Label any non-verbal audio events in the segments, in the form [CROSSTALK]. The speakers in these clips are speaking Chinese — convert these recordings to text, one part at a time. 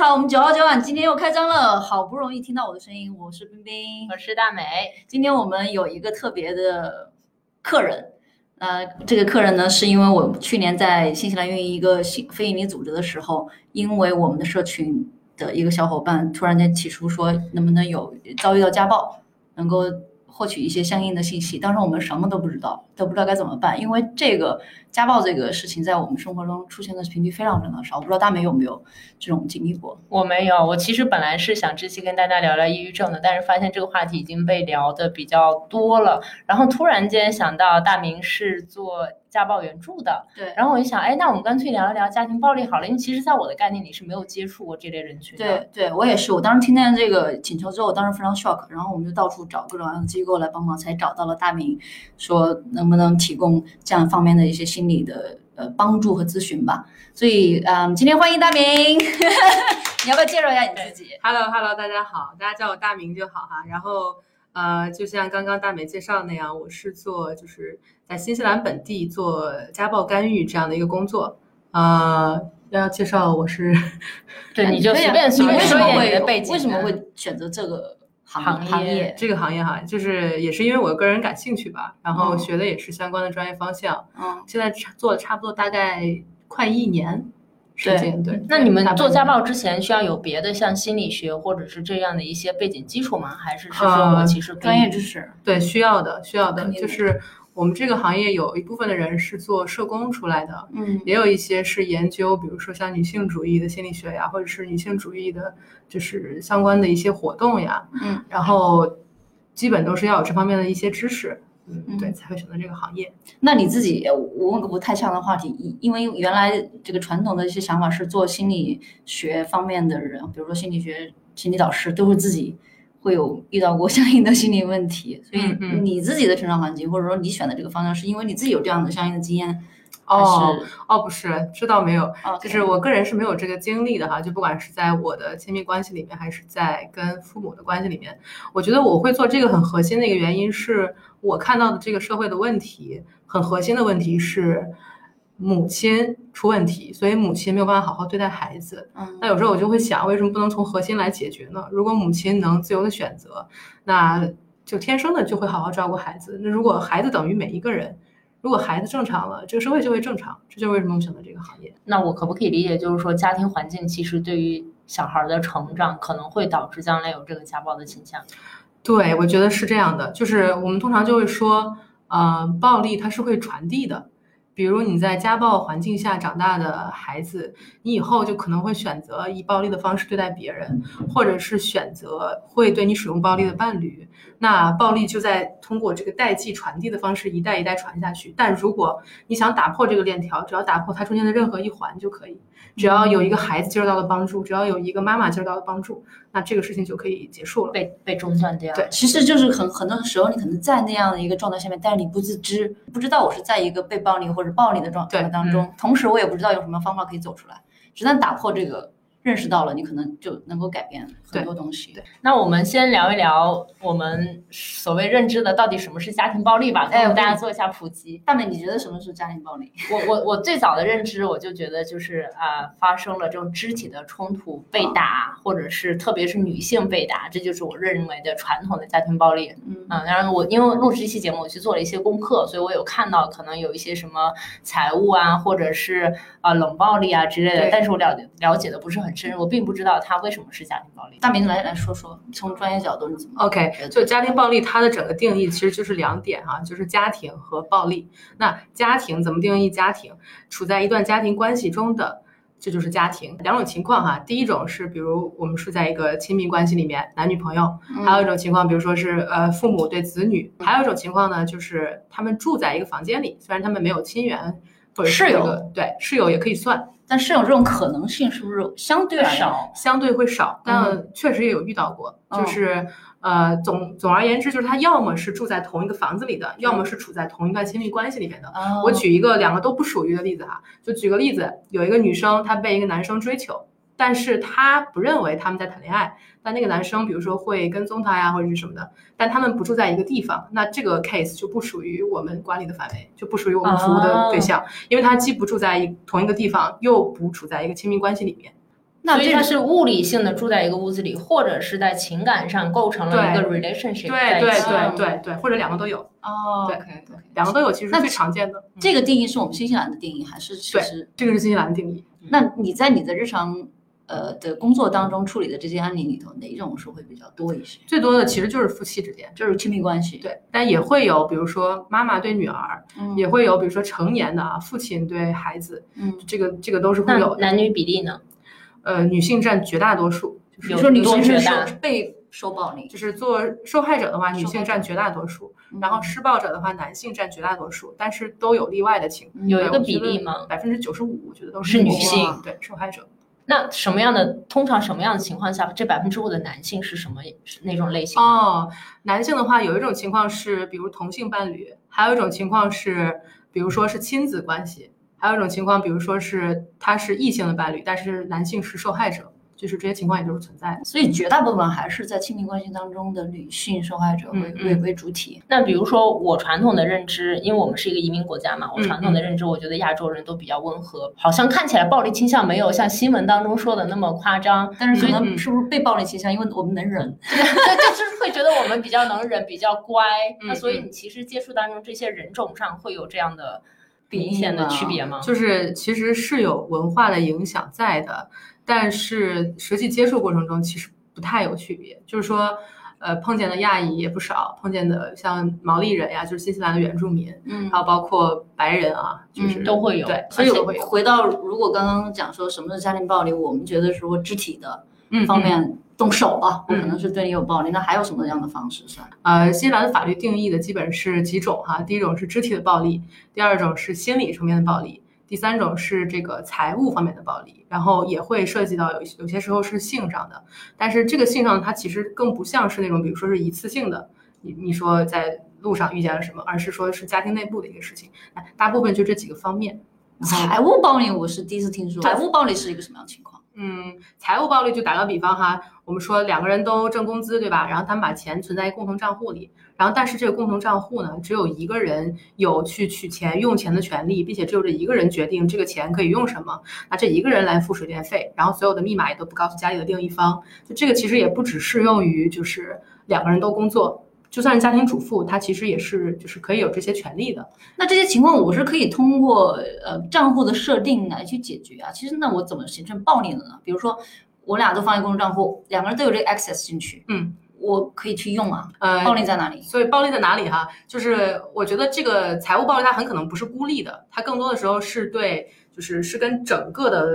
好，我们九号九晚今天又开张了，好不容易听到我的声音，我是冰冰，我是大美。今天我们有一个特别的客人，呃，这个客人呢，是因为我去年在新西兰运营一个新非营利组织的时候，因为我们的社群的一个小伙伴突然间提出说，能不能有遭遇到家暴，能够。获取一些相应的信息，当时我们什么都不知道，都不知道该怎么办，因为这个家暴这个事情在我们生活中出现的频率非常非常少。我不知道大美有没有这种经历过？我没有，我其实本来是想这期跟大家聊聊抑郁症的，但是发现这个话题已经被聊的比较多了，然后突然间想到大明是做。家暴援助的，对，然后我一想，哎，那我们干脆聊一聊家庭暴力好了，因为其实，在我的概念里是没有接触过这类人群的。对，对我也是，我当时听见这个请求之后，我当时非常 shock，然后我们就到处找各种各样的机构来帮忙，才找到了大明，说能不能提供这样方面的一些心理的呃帮助和咨询吧。所以，嗯，今天欢迎大明，[LAUGHS] 你要不要介绍一下你自己？Hello，Hello，大家好，大家叫我大明就好哈。然后。呃，就像刚刚大美介绍那样，我是做就是在新西兰本地做家暴干预这样的一个工作。呃，要介绍我是，对，你就 [LAUGHS] 随便随便说一点背景。为什么会选择这个行行业？这个行业哈，就是也是因为我个人感兴趣吧，然后学的也是相关的专业方向。嗯，现在做了差不多大概快一年。对对，那你们做家暴之前需要有别的像心理学或者是这样的一些背景基础吗？还是是说其实专业知识？对，需要的，需要的。就是我们这个行业有一部分的人是做社工出来的，嗯，也有一些是研究，比如说像女性主义的心理学呀，或者是女性主义的，就是相关的一些活动呀，嗯，然后基本都是要有这方面的一些知识。嗯，对，才会选择这个行业。那你自己，我问个不太像的话题，因为原来这个传统的一些想法是做心理学方面的人，比如说心理学、心理导师，都会自己会有遇到过 [LAUGHS] 相应的心理问题。所以你自己的成长环境，或者说你选的这个方向，是因为你自己有这样的相应的经验。哦哦，不是，这倒没有，就是我个人是没有这个经历的哈。就不管是在我的亲密关系里面，还是在跟父母的关系里面，我觉得我会做这个很核心的一个原因，是我看到的这个社会的问题，很核心的问题是母亲出问题，所以母亲没有办法好好对待孩子。嗯，那有时候我就会想，为什么不能从核心来解决呢？如果母亲能自由的选择，那就天生的就会好好照顾孩子。那如果孩子等于每一个人。如果孩子正常了，这个社会就会正常。这就是为什么我选择这个行业。那我可不可以理解，就是说家庭环境其实对于小孩的成长可能会导致将来有这个家暴的倾向？对，我觉得是这样的。就是我们通常就会说，呃，暴力它是会传递的。比如你在家暴环境下长大的孩子，你以后就可能会选择以暴力的方式对待别人，或者是选择会对你使用暴力的伴侣。那暴力就在通过这个代际传递的方式一代一代传下去。但如果你想打破这个链条，只要打破它中间的任何一环就可以。只要有一个孩子接受到了帮助，只要有一个妈妈接受到了帮助，那这个事情就可以结束了，被被中断掉。对，其实就是很很多时候你可能在那样的一个状态下面，但是你不自知，不知道我是在一个被暴力或者暴力的状态当中，同时我也不知道用什么方法可以走出来。只旦打破这个。认识到了，你可能就能够改变很多东西。对，那我们先聊一聊我们所谓认知的到底什么是家庭暴力吧，给大家做一下普及。大美，你觉得什么是家庭暴力？我我我最早的认知，我就觉得就是啊，发生了这种肢体的冲突，被打，或者是特别是女性被打，这就是我认为的传统的家庭暴力。嗯当，然后我因为录制这期节目，我去做了一些功课，所以我有看到可能有一些什么财务啊，或者是啊冷暴力啊之类的，但是我了了解的不是很。我并不知道他为什么是家庭暴力。大明来来说说，从专业角度你怎么？OK，就家庭暴力，它的整个定义其实就是两点哈，就是家庭和暴力。那家庭怎么定义？家庭处在一段家庭关系中的，这就是家庭。两种情况哈，第一种是比如我们处在一个亲密关系里面，男女朋友；还有一种情况，比如说是呃父母对子女；还有一种情况呢，就是他们住在一个房间里，虽然他们没有亲缘。室友对室友也可以算，但室友这种可能性是不是相对少？相对会少，但确实也有遇到过。就是呃，总总而言之，就是他要么是住在同一个房子里的，要么是处在同一段亲密关系里面的。我举一个两个都不属于的例子哈，就举个例子，有一个女生她被一个男生追求。但是他不认为他们在谈恋爱，但那个男生比如说会跟踪他呀，或者是什么的，但他们不住在一个地方，那这个 case 就不属于我们管理的范围，就不属于我们服务的对象，因为他既不住在一同一个地方，又不处在一个亲密关系里面。那所以他是物理性的住在一个屋子里，或者是在情感上构成了一个 relationship 对对对对对，或者两个都有。哦，对对，两个都有，其实最常见的。这个定义是我们新西兰的定义，还是其实这个是新西兰的定义？那你在你的日常呃的工作当中处理的这些案例里头，哪种是会比较多一些？最多的其实就是夫妻之间，就是亲密关系。对，但也会有，比如说妈妈对女儿，也会有，比如说成年的啊，父亲对孩子，嗯，这个这个都是会有。男女比例呢？呃，女性占绝大多数。比如说女性是受被受暴力，就是做受害者的话，女性占绝大多数。然后施暴者的话，男性占绝大多数，但是都有例外的情况。有一个比例吗？百分之九十五，我觉得都是女性对受害者。那什么样的通常什么样的情况下，这百分之五的男性是什么是那种类型？哦，男性的话，有一种情况是，比如同性伴侣；还有一种情况是，比如说是亲子关系；还有一种情况，比如说是他是异性的伴侣，但是男性是受害者。就是这些情况也都是存在的，所以绝大部分还是在亲密关系当中的女性受害者为为为主体。那比如说我传统的认知，因为我们是一个移民国家嘛，我传统的认知，我觉得亚洲人都比较温和，好像看起来暴力倾向没有像新闻当中说的那么夸张。但是可能是不是被暴力倾向？因为我们能忍，[LAUGHS] 对，就是会觉得我们比较能忍，比较乖。那所以你其实接触当中这些人种上会有这样的明显的区别吗？就是其实是有文化的影响在的。但是实际接触过程中，其实不太有区别。就是说，呃，碰见的亚裔也不少，碰见的像毛利人呀，就是新西兰的原住民，嗯，还有包括白人啊，就是都会有。对，所以回到如果刚刚讲说什么是家庭暴力，我们觉得说肢体的方面动手啊，我可能是对你有暴力。那还有什么样的方式算？呃，新西兰的法律定义的基本是几种哈，第一种是肢体的暴力，第二种是心理层面的暴力。第三种是这个财务方面的暴力，然后也会涉及到有有些时候是性上的，但是这个性上它其实更不像是那种，比如说是一次性的，你你说在路上遇见了什么，而是说是家庭内部的一个事情，大部分就这几个方面。财务暴力我是第一次听说，财务暴力是一个什么样的情况？嗯，财务暴力就打个比方哈，我们说两个人都挣工资，对吧？然后他们把钱存在一共同账户里，然后但是这个共同账户呢，只有一个人有去取钱、用钱的权利，并且只有这一个人决定这个钱可以用什么，那这一个人来付水电费，然后所有的密码也都不告诉家里的另一方。就这个其实也不只适用于就是两个人都工作。就算是家庭主妇，她其实也是就是可以有这些权利的。那这些情况我是可以通过呃账户的设定来去解决啊。其实那我怎么形成暴力的呢？比如说我俩都放在公众账户，两个人都有这个 access 进去，嗯，我可以去用啊。呃，暴力在哪里？所以暴力在哪里哈？就是我觉得这个财务暴力它很可能不是孤立的，它更多的时候是对，就是是跟整个的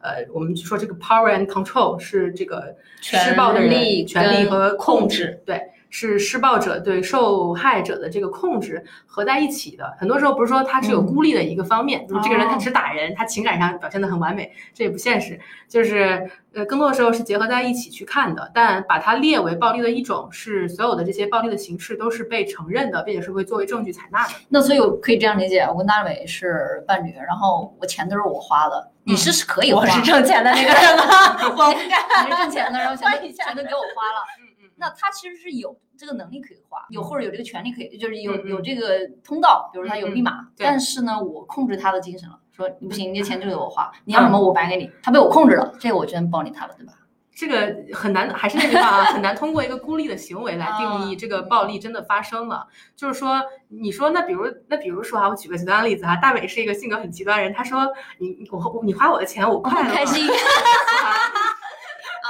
呃，我们就说这个 power and control 是这个施暴的人权力和控制，对。是施暴者对受害者的这个控制合在一起的，很多时候不是说他只有孤立的一个方面，就是这个人他只打人，他情感上表现的很完美，这也不现实。就是呃，更多的时候是结合在一起去看的。但把它列为暴力的一种，是所有的这些暴力的形式都是被承认的，并且是会作为证据采纳的。那所以我可以这样理解，我跟大伟是伴侣，然后我钱都是我花的，你是是可以，我是挣钱的那个人吗？[LAUGHS] 我不干，你是挣钱的，然后钱 [LAUGHS] 钱都给我花了。那他其实是有这个能力可以花，有或者有这个权利可以，就是有有这个通道，比如他有密码。但是呢，我控制他的精神了，说你不行，你的钱就给我花，你要什么我白给你。他被我控制了，这个我真暴力他了，对吧？这个很难，还是那句话啊，很难通过一个孤立的行为来定义这个暴力真的发生了。就是说，你说那比如那比如说啊，我举个极端的例子哈，大伟是一个性格很极端人，他说你我你花我的钱我快乐开心。[LAUGHS]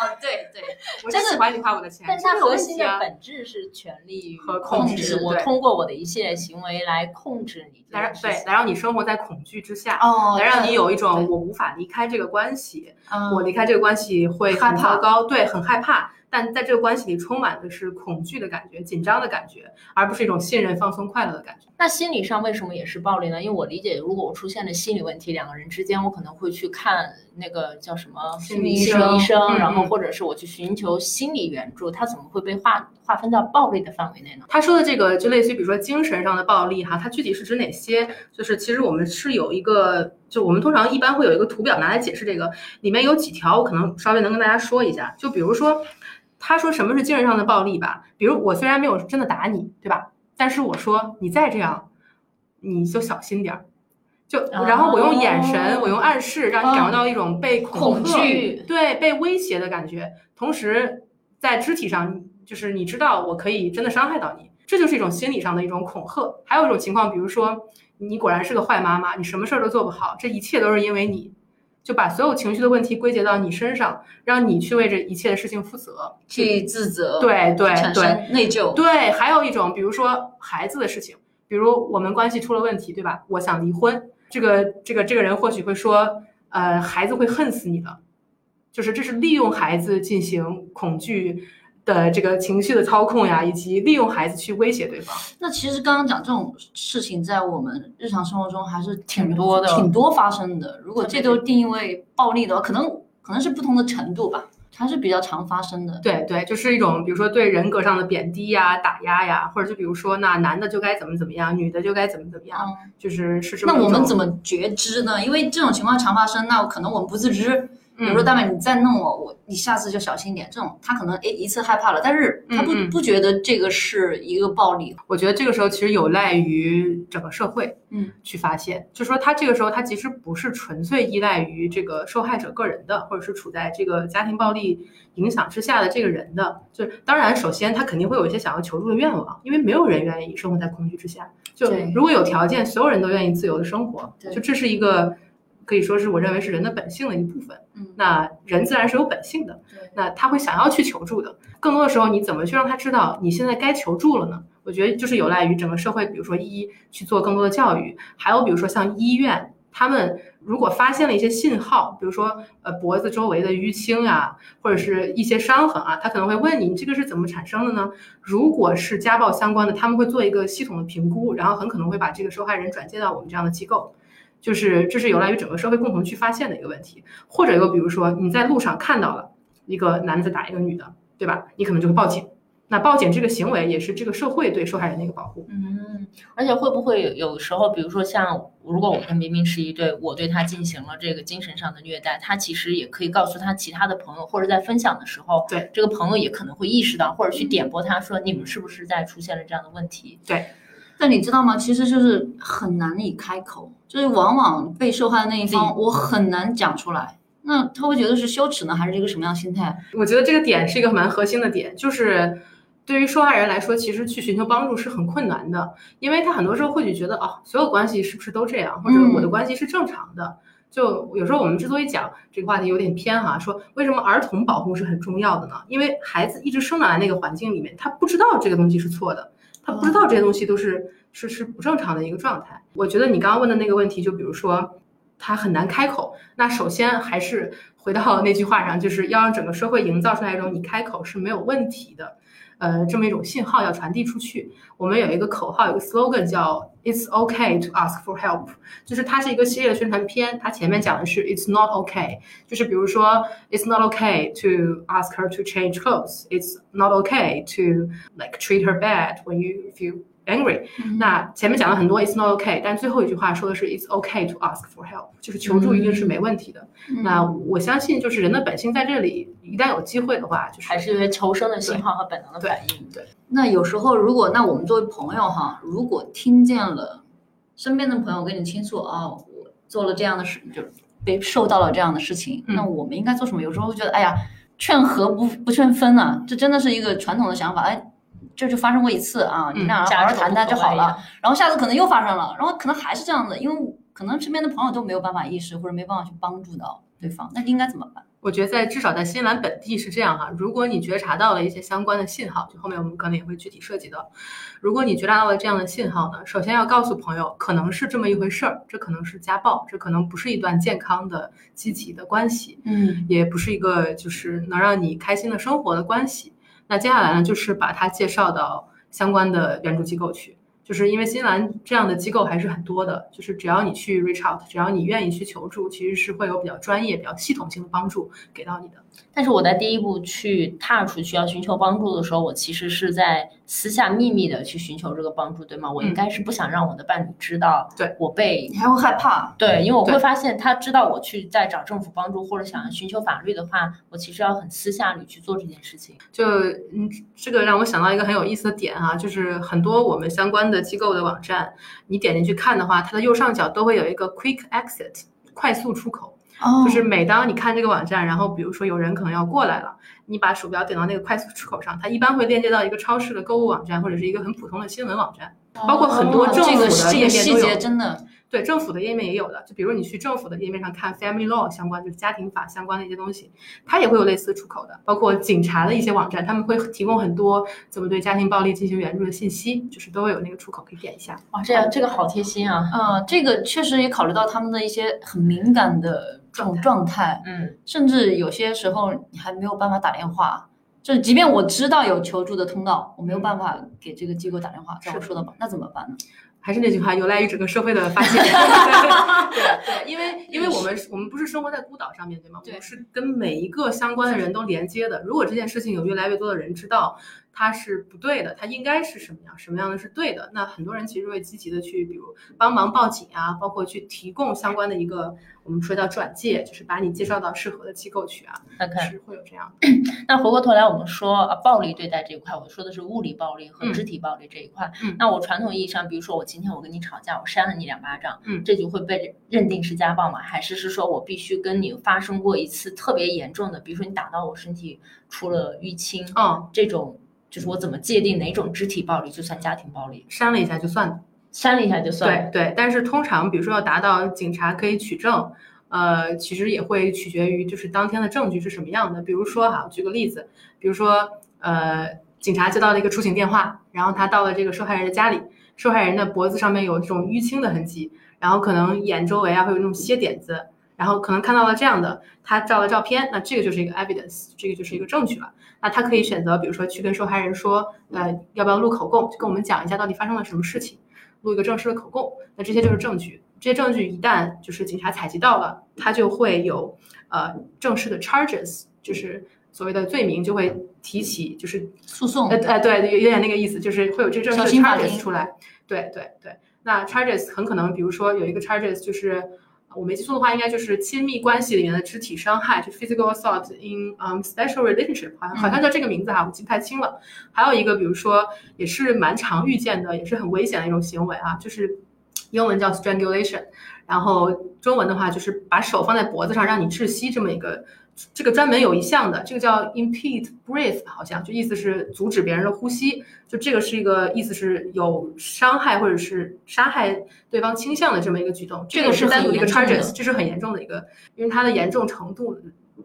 哦，对对，[LAUGHS] 我真喜欢你花我的钱，但它核心的本质是权力和控制。我通过我的一系列行为来控制你，来对，来让你生活在恐惧之下，哦，来让你有一种我无法离开这个关系，我离开这个关系会很糟糕，对，很害怕。但在这个关系里，充满的是恐惧的感觉、紧张的感觉，而不是一种信任、放松、快乐的感觉。那心理上为什么也是暴力呢？因为我理解，如果我出现了心理问题，两个人之间，我可能会去看那个叫什么心理医生，医生，然后或者是我去寻求心理援助。他怎么会被划划分到暴力的范围内呢？他说的这个就类似于，比如说精神上的暴力，哈，它具体是指哪些？就是其实我们是有一个，就我们通常一般会有一个图表拿来解释这个，里面有几条，我可能稍微能跟大家说一下。就比如说。他说什么是精神上的暴力吧？比如我虽然没有真的打你，对吧？但是我说你再这样，你就小心点儿。就然后我用眼神，我用暗示，让你感受到一种被恐惧，对，被威胁的感觉。同时在肢体上，就是你知道我可以真的伤害到你，这就是一种心理上的一种恐吓。还有一种情况，比如说你果然是个坏妈妈，你什么事儿都做不好，这一切都是因为你。就把所有情绪的问题归结到你身上，让你去为这一切的事情负责，去自责，对对对，内疚。对，还有一种，比如说孩子的事情，比如我们关系出了问题，对吧？我想离婚，这个这个这个人或许会说，呃，孩子会恨死你的，就是这是利用孩子进行恐惧。的这个情绪的操控呀，以及利用孩子去威胁对方。那其实刚刚讲这种事情，在我们日常生活中还是挺多的，挺多发生的。如果这都定义为暴力的话，可能可能是不同的程度吧，还是比较常发生的。对对，就是一种比如说对人格上的贬低呀、打压呀，或者就比如说那男的就该怎么怎么样，女的就该怎么怎么样，就是是什么。那我们怎么觉知呢？因为这种情况常发生，那可能我们不自知。比如说大美，你再弄我，我你下次就小心点。这种他可能诶一次害怕了，但是他不不觉得这个是一个暴力。我觉得这个时候其实有赖于整个社会，嗯，去发现，就说他这个时候他其实不是纯粹依赖于这个受害者个人的，或者是处在这个家庭暴力影响之下的这个人的。就当然，首先他肯定会有一些想要求助的愿望，因为没有人愿意生活在恐惧之下。就如果有条件，所有人都愿意自由的生活，就这是一个。可以说是我认为是人的本性的一部分。嗯，那人自然是有本性的。那他会想要去求助的。更多的时候，你怎么去让他知道你现在该求助了呢？我觉得就是有赖于整个社会，比如说一去做更多的教育，还有比如说像医院，他们如果发现了一些信号，比如说呃脖子周围的淤青啊，或者是一些伤痕啊，他可能会问你，你这个是怎么产生的呢？如果是家暴相关的，他们会做一个系统的评估，然后很可能会把这个受害人转接到我们这样的机构。就是这是有赖于整个社会共同去发现的一个问题，或者又比如说你在路上看到了一个男子打一个女的，对吧？你可能就会报警。那报警这个行为也是这个社会对受害人的一个保护。嗯，而且会不会有时候，比如说像如果我们明明是一对，我对他进行了这个精神上的虐待，他其实也可以告诉他其他的朋友，或者在分享的时候，对这个朋友也可能会意识到，或者去点拨他说你们是不是在出现了这样的问题？对。但你知道吗？其实就是很难以开口，就是往往被受害的那一方，我很难讲出来。那他会觉得是羞耻呢，还是一个什么样心态？我觉得这个点是一个蛮核心的点，就是对于受害人来说，其实去寻求帮助是很困难的，因为他很多时候或许觉得，哦，所有关系是不是都这样，或者我的关系是正常的。就有时候我们之所以讲这个话题有点偏哈，说为什么儿童保护是很重要的呢？因为孩子一直生长在那个环境里面，他不知道这个东西是错的。他不知道这些东西都是是是不正常的一个状态。我觉得你刚刚问的那个问题，就比如说他很难开口，那首先还是回到那句话上，就是要让整个社会营造出来一种你开口是没有问题的。呃，这么一种信号要传递出去。我们有一个口号，有个 slogan 叫 "It's okay to ask for help"，就是它是一个系列的宣传片。它前面讲的是 "It's not okay"，就是比如说 "It's not okay to ask her to change clothes"，" It's not okay to like treat her bad when you feel angry。那前面讲了很多 "It's not okay"，但最后一句话说的是 "It's okay to ask for help"，就是求助一定是没问题的。那我相信，就是人的本性在这里。一旦有机会的话，就是还是因为求生的信号和本能的反应。对，那有时候如果那我们作为朋友哈，如果听见了身边的朋友跟你倾诉啊，我做了这样的事，就被受到了这样的事情，那我们应该做什么？有时候会觉得，哎呀，劝和不不劝分啊，这真的是一个传统的想法。哎，这就发生过一次啊，你俩好好谈谈就好了。然后下次可能又发生了，然后可能还是这样子，因为可能身边的朋友都没有办法意识或者没办法去帮助到对方，那应该怎么办？我觉得在至少在新西兰本地是这样哈，如果你觉察到了一些相关的信号，就后面我们可能也会具体涉及到。如果你觉察到了这样的信号呢，首先要告诉朋友，可能是这么一回事儿，这可能是家暴，这可能不是一段健康的、积极的关系，嗯，也不是一个就是能让你开心的生活的关系。那接下来呢，就是把它介绍到相关的援助机构去。就是因为新西兰这样的机构还是很多的，就是只要你去 reach out，只要你愿意去求助，其实是会有比较专业、比较系统性的帮助给到你的。但是我在第一步去踏出去要寻求帮助的时候，我其实是在私下秘密的去寻求这个帮助，对吗？我应该是不想让我的伴侣知道，对我被你还会害怕，对，因为我会发现他知道我去在找政府帮助或者想要寻求法律的话，我其实要很私下里去做这件事情。就嗯，这个让我想到一个很有意思的点啊，就是很多我们相关的。的机构的网站，你点进去看的话，它的右上角都会有一个 Quick Exit 快速出口，就是每当你看这个网站，然后比如说有人可能要过来了，你把鼠标点到那个快速出口上，它一般会链接到一个超市的购物网站或者是一个很普通的新闻网站，包括很多政府的页面都有。真的。对政府的页面也有的，就比如你去政府的页面上看 family law 相关，就是家庭法相关的一些东西，它也会有类似出口的。包括警察的一些网站，他们会提供很多怎么对家庭暴力进行援助的信息，就是都会有那个出口可以点一下。哇，这样这个好贴心啊！嗯，这个确实也考虑到他们的一些很敏感的这种状态，嗯，甚至有些时候你还没有办法打电话，就是即便我知道有求助的通道，我没有办法给这个机构打电话，像我说的，那怎么办呢？还是那句话，有赖于整个社会的发现。[LAUGHS] 对对，因为 [LAUGHS] 因为我们我们不是生活在孤岛上面对吗？我们是跟每一个相关的人都连接的。如果这件事情有越来越多的人知道。它是不对的，它应该是什么样？什么样的是对的？那很多人其实会积极的去，比如帮忙报警啊，包括去提供相关的一个，我们说叫转介，就是把你介绍到适合的机构去啊。OK，是会有这样。[COUGHS] 那回过头来，我们说啊，暴力对待这一块，我说的是物理暴力和肢体暴力这一块。嗯。那我传统意义上，比如说我今天我跟你吵架，我扇了你两巴掌，嗯，这就会被认定是家暴吗？还是是说我必须跟你发生过一次特别严重的，比如说你打到我身体出了淤青，嗯，这种。就是我怎么界定哪种肢体暴力就算家庭暴力？删了一下就算，删了一下就算。对对，但是通常比如说要达到警察可以取证，呃，其实也会取决于就是当天的证据是什么样的。比如说哈，举个例子，比如说呃，警察接到了一个出警电话，然后他到了这个受害人的家里，受害人的脖子上面有这种淤青的痕迹，然后可能眼周围啊会有那种血点子，然后可能看到了这样的，他照了照片，那这个就是一个 evidence，这个就是一个证据了。那他可以选择，比如说去跟受害人说，呃，要不要录口供，就跟我们讲一下到底发生了什么事情，录一个正式的口供。那这些就是证据，这些证据一旦就是警察采集到了，他就会有呃正式的 charges，就是所谓的罪名就会提起，就是诉讼。呃呃，对，有有点那个意思，就是会有这个正式的 charges 出来。对对对，那 charges 很可能，比如说有一个 charges 就是。我没记错的话，应该就是亲密关系里面的肢体伤害，就 physical assault in um special relationship，好像好像叫这个名字哈，我记不太清了。还有一个，比如说也是蛮常遇见的，也是很危险的一种行为啊，就是英文叫 strangulation，然后中文的话就是把手放在脖子上让你窒息这么一个。这个专门有一项的，这个叫 impede breath，好像就意思是阻止别人的呼吸，就这个是一个意思是有伤害或者是杀害对方倾向的这么一个举动。这个是单独一个 charges，这是很严重的一个，因为它的严重程度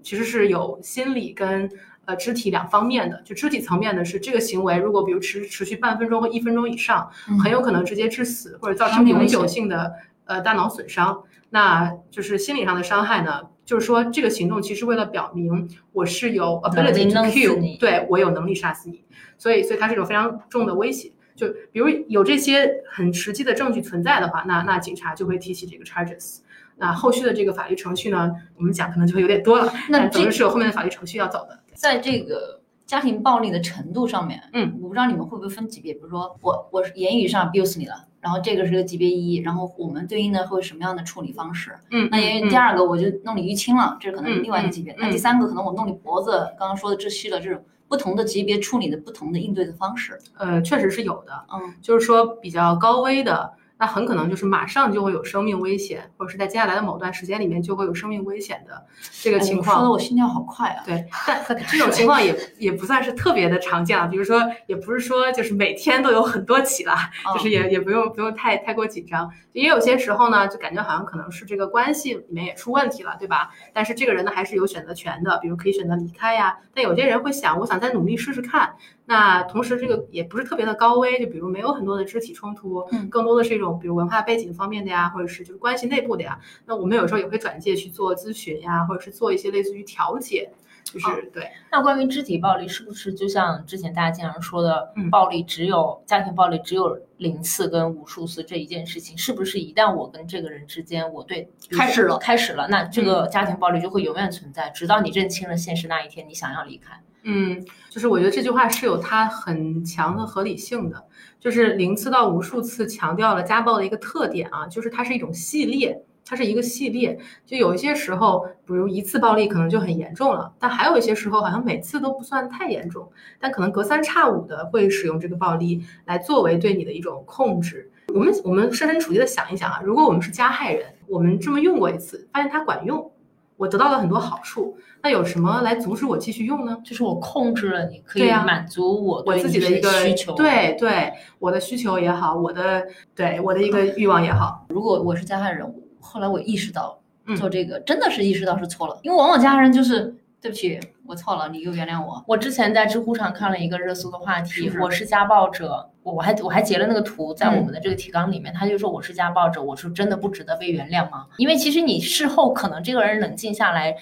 其实是有心理跟呃肢体两方面的。就肢体层面的是这个行为，如果比如持持续半分钟或一分钟以上，很有可能直接致死或者造成永久性的呃大脑损伤。那就是心理上的伤害呢？就是说，这个行动其实为了表明我是有 ability to kill，对我有能力杀死你，所以，所以它是一种非常重的威胁。就比如有这些很实际的证据存在的话，那那警察就会提起这个 charges。那后续的这个法律程序呢，我们讲可能就会有点多了。那总之是有后面的法律程序要走的。在这个家庭暴力的程度上面，嗯，我不知道你们会不会分级别，比如说我我言语上 abuse 你了。然后这个是个级别一，然后我们对应的会什么样的处理方式？嗯，那因为第二个我就弄你淤青了，这是可能另外一个级别。那第三个可能我弄你脖子，刚刚说的窒息了，这种不同的级别处理的不同的应对的方式。呃，确实是有的。嗯，就是说比较高危的。那很可能就是马上就会有生命危险，或者是在接下来的某段时间里面就会有生命危险的这个情况。说的我心跳好快啊！对，但这种情况也也不算是特别的常见啊。比如说，也不是说就是每天都有很多起啦，就是也也不用不用太太过紧张。也有些时候呢，就感觉好像可能是这个关系里面也出问题了，对吧？但是这个人呢，还是有选择权的，比如可以选择离开呀。但有些人会想，我想再努力试试看。那同时，这个也不是特别的高危，就比如没有很多的肢体冲突，嗯，更多的是一种比如文化背景方面的呀，或者是就是关系内部的呀。那我们有时候也会转介去做咨询呀，或者是做一些类似于调解，就是对。那关于肢体暴力，是不是就像之前大家经常说的，嗯，暴力只有家庭暴力只有零次跟无数次这一件事情，是不是一旦我跟这个人之间我对开始了开始了，那这个家庭暴力就会永远存在，直到你认清了现实那一天，你想要离开。嗯，就是我觉得这句话是有它很强的合理性的，就是零次到无数次强调了家暴的一个特点啊，就是它是一种系列，它是一个系列。就有一些时候，比如一次暴力可能就很严重了，但还有一些时候好像每次都不算太严重，但可能隔三差五的会使用这个暴力来作为对你的一种控制。我们我们设身处地的想一想啊，如果我们是加害人，我们这么用过一次，发现它管用。我得到了很多好处，那有什么来阻止我继续用呢？就是我控制了你，可以满足我我自己的一个需求。对对，我的需求也好，我的对我的一个欲望也好。如果我是加害人，后来我意识到做这个真的是意识到是错了，因为往往加害人就是对不起，我错了，你又原谅我。我之前在知乎上看了一个热搜的话题，我是家暴者。我我还我还截了那个图，在我们的这个提纲里面，他就说我是家暴者，我是真的不值得被原谅吗？因为其实你事后可能这个人冷静下来，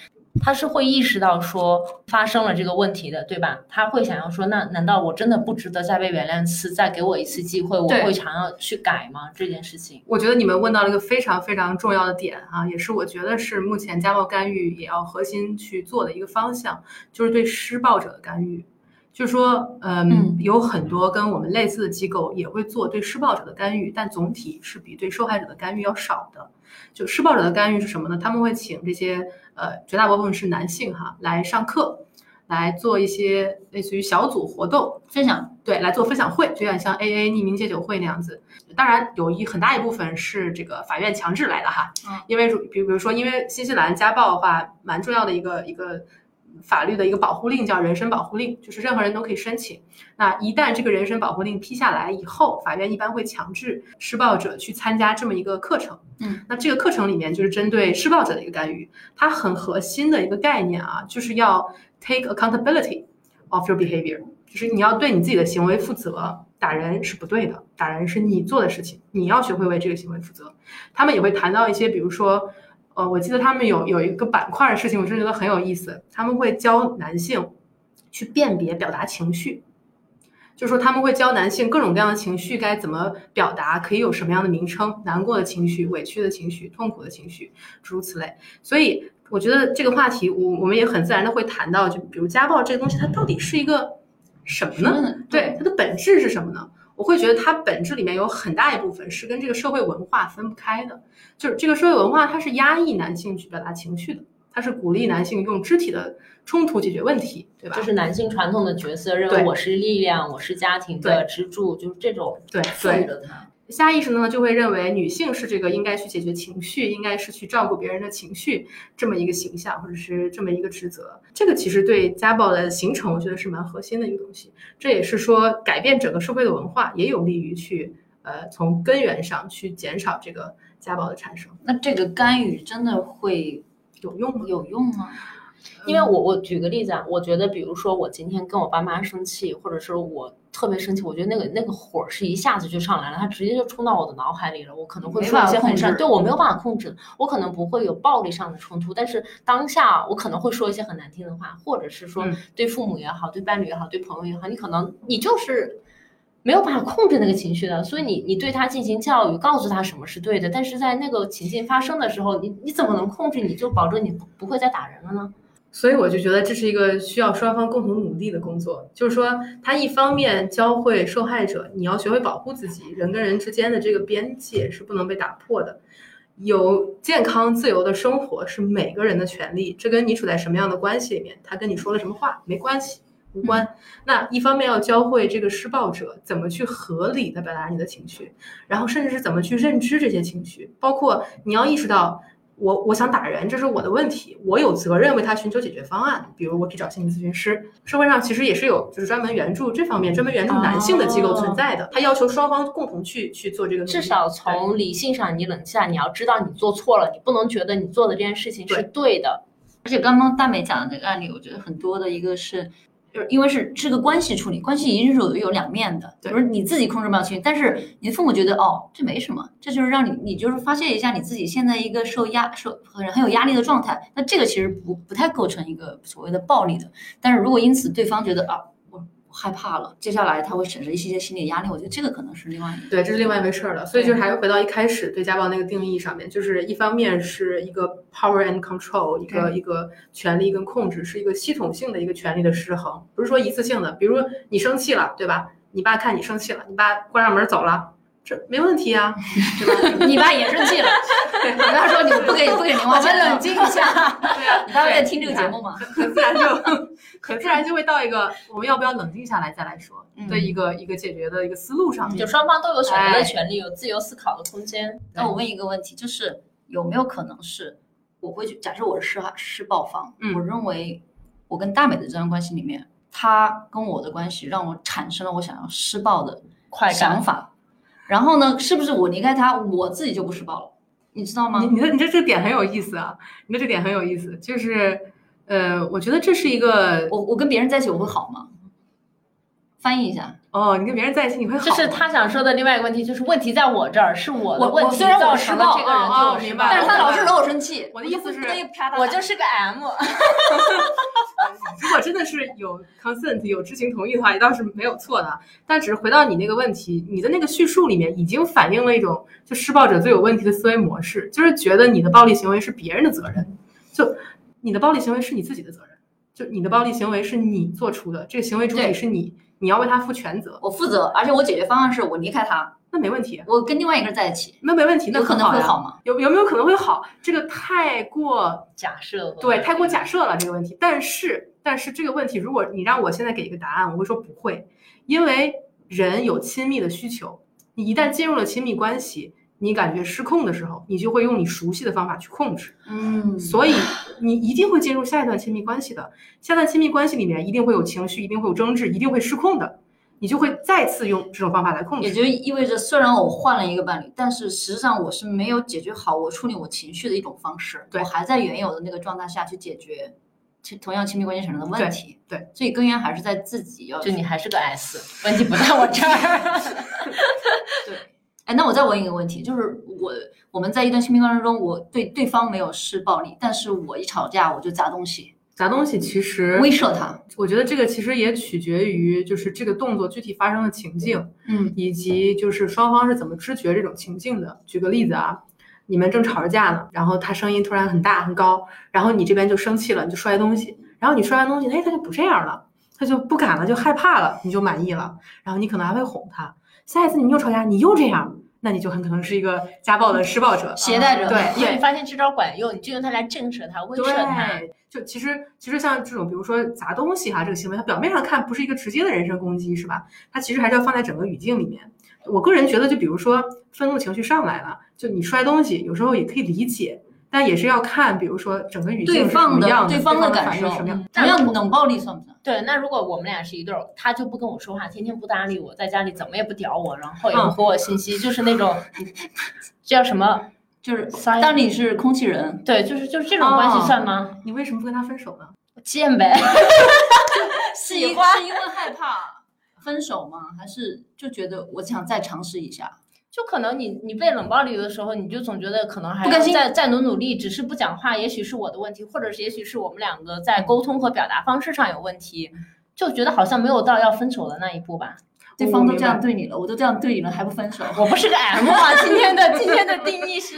他是会意识到说发生了这个问题的，对吧？他会想要说，那难道我真的不值得再被原谅一次，再给我一次机会，我会想要去改吗？这件事情，我觉得你们问到了一个非常非常重要的点啊，也是我觉得是目前家暴干预也要核心去做的一个方向，就是对施暴者的干预。就是说，嗯，有很多跟我们类似的机构也会做对施暴者的干预，但总体是比对受害者的干预要少的。就施暴者的干预是什么呢？他们会请这些呃，绝大部分是男性哈，来上课，来做一些类似于小组活动分享，对，来做分享会，就有点像 A A 匿名戒酒会那样子。当然，有一很大一部分是这个法院强制来的哈，因为比比如说，因为新西兰家暴的话，蛮重要的一个一个。法律的一个保护令叫人身保护令，就是任何人都可以申请。那一旦这个人身保护令批下来以后，法院一般会强制施暴者去参加这么一个课程。嗯，那这个课程里面就是针对施暴者的一个干预，它很核心的一个概念啊，就是要 take accountability of your behavior，就是你要对你自己的行为负责。打人是不对的，打人是你做的事情，你要学会为这个行为负责。他们也会谈到一些，比如说。呃，我记得他们有有一个板块的事情，我真觉得很有意思。他们会教男性去辨别表达情绪，就是说他们会教男性各种各样的情绪该怎么表达，可以有什么样的名称，难过的情绪、委屈的情绪、痛苦的情绪，诸如此类。所以我觉得这个话题，我我们也很自然的会谈到，就比如家暴这个东西，它到底是一个什么呢？对，它的本质是什么呢？我会觉得它本质里面有很大一部分是跟这个社会文化分不开的，就是这个社会文化它是压抑男性去表达情绪的，它是鼓励男性用肢体的冲突解决问题，对吧？就是男性传统的角色，认为我是力量，我是家庭的支柱，就是这种对对着他。下意识呢，就会认为女性是这个应该去解决情绪，应该是去照顾别人的情绪这么一个形象，或者是这么一个职责。这个其实对家暴的形成，我觉得是蛮核心的一个东西。这也是说，改变整个社会的文化，也有利于去呃从根源上去减少这个家暴的产生。那这个干预真的会有用吗？有用吗？因为我我举个例子啊，我觉得比如说我今天跟我爸妈生气，或者是我特别生气，我觉得那个那个火是一下子就上来了，它直接就冲到我的脑海里了，我可能会说一些很伤，对我没有办法控制，我可能不会有暴力上的冲突，但是当下我可能会说一些很难听的话，或者是说对父母也好，对伴侣也好，对朋友也好，你可能你就是没有办法控制那个情绪的，所以你你对他进行教育，告诉他什么是对的，但是在那个情境发生的时候，你你怎么能控制？你就保证你不不会再打人了呢？所以我就觉得这是一个需要双方共同努力的工作，就是说，他一方面教会受害者，你要学会保护自己，人跟人之间的这个边界是不能被打破的，有健康自由的生活是每个人的权利，这跟你处在什么样的关系里面，他跟你说了什么话没关系，无关。那一方面要教会这个施暴者怎么去合理的表达你的情绪，然后甚至是怎么去认知这些情绪，包括你要意识到。我我想打人，这是我的问题，我有责任为他寻求解决方案。比如我可以找心理咨询师，社会上其实也是有就是专门援助这方面、专门援助男性的机构存在的。他要求双方共同去去做这个。至少从理性上，你冷下，你要知道你做错了，你不能觉得你做的这件事情是对的。而且刚刚大美讲的这个案例，我觉得很多的一个是。就是因为是是个关系处理，关系一定是有有两面的。就是你自己控制不了情绪，但是你的父母觉得哦，这没什么，这就是让你你就是发泄一下你自己现在一个受压受很很有压力的状态。那这个其实不不太构成一个所谓的暴力的。但是如果因此对方觉得啊。害怕了，接下来他会产生一些心理压力。我觉得这个可能是另外一个，对，这是另外一回事儿了。所以就是还是回到一开始对家暴那个定义上面，就是一方面是一个 power and control，一个一个权利跟控制，是一个系统性的一个权利的失衡，不是说一次性的。比如你生气了，对吧？你爸看你生气了，你爸关上门走了。这没问题啊，[LAUGHS] 对吧？你爸也生气了，你爸说你不给不给零花钱，我们冷静一下。[LAUGHS] 对啊，你爸在听这个节目吗？很自然就 [LAUGHS] 很自然就会到一个我们要不要冷静下来再来说的一个一个解决的一个思路上面。就双方都有选择的权利，有自由思考的空间。那我问一个问题，就是有没有可能是我会去假设我是施施暴方，我认为我跟大美的这段关系里面，他跟我的关系让我产生了我想要施暴的想法。然后呢？是不是我离开他，我自己就不施暴了？你知道吗？你你的你这这点很有意思啊！你的这点很有意思，就是呃，我觉得这是一个我我跟别人在一起我会好吗？翻译一下哦，你跟别人在一起你会好？就是他想说的另外一个问题，就是问题在我这儿，是我的问题造成了这个人就明白。但是他老是惹我生气，我的意思是，我就是个 M。如果真的是有 consent 有知情同意的话，也倒是没有错的。但只是回到你那个问题，你的那个叙述里面已经反映了一种就施暴者最有问题的思维模式，就是觉得你的暴力行为是别人的责任，就你的暴力行为是你自己的责任，就你的暴力行为是你做出的，这个行为主体是你。你要为他负全责，我负责，而且我解决方案是我离开他，那没问题。我跟另外一个人在一起，那没问题，那可能会好吗？有有没有可能会好？这个太过假设了，对，太过假设了这个问题。但是，但是这个问题，如果你让我现在给一个答案，我会说不会，因为人有亲密的需求，你一旦进入了亲密关系。你感觉失控的时候，你就会用你熟悉的方法去控制，嗯，所以你一定会进入下一段亲密关系的。下段亲密关系里面一定会有情绪，一定会有争执，一定会失控的，你就会再次用这种方法来控制。也就意味着，虽然我换了一个伴侣，但是实际上我是没有解决好我处理我情绪的一种方式，我还在原有的那个状态下去解决同样亲密关系产生的问题。对，所以根源还是在自己要。就你还是个 S，问题不在我这儿。[LAUGHS] 对。哎，那我再问一个问题，就是我我们在一段亲密关系中，我对对方没有施暴力，但是我一吵架我就砸东西，砸东西其实威慑他。我觉得这个其实也取决于就是这个动作具体发生的情境，嗯，以及就是双方是怎么知觉这种情境的。举个例子啊，你们正吵着架呢，然后他声音突然很大很高，然后你这边就生气了，你就摔东西，然后你摔完东西，哎，他就不这样了，他就不敢了，就害怕了，你就满意了，然后你可能还会哄他。下一次你们又吵架，你又这样，那你就很可能是一个家暴的施暴者、携带者。对，因为你发现这招管用，你就用它来震慑他、威慑他。就其实，其实像这种，比如说砸东西哈，这个行为，它表面上看不是一个直接的人身攻击，是吧？它其实还是要放在整个语境里面。我个人觉得，就比如说愤怒情绪上来了，就你摔东西，有时候也可以理解。但也是要看，比如说整个语境是什么样的，对方的感受什么样。同样冷暴力算不算？对，那如果我们俩是一对儿，他就不跟我说话，天天不搭理我，在家里怎么也不屌我，然后也不回我信息，就是那种，[LAUGHS] 叫什么？就是当你是空气人。对，就是就是这种关系算吗？你为什么不跟他分手呢？[LAUGHS] 贱呗。[LAUGHS] 喜欢是因为害怕分手吗？还是就觉得我想再尝试一下？就可能你你被冷暴力的时候，你就总觉得可能还不甘心，再再努努力，只是不讲话，也许是我的问题，或者是也许是我们两个在沟通和表达方式上有问题，就觉得好像没有到要分手的那一步吧。对方都这样对你了，我都这样对你了，还不分手？[LAUGHS] 我不是个 M 啊！今天的今天的定义是，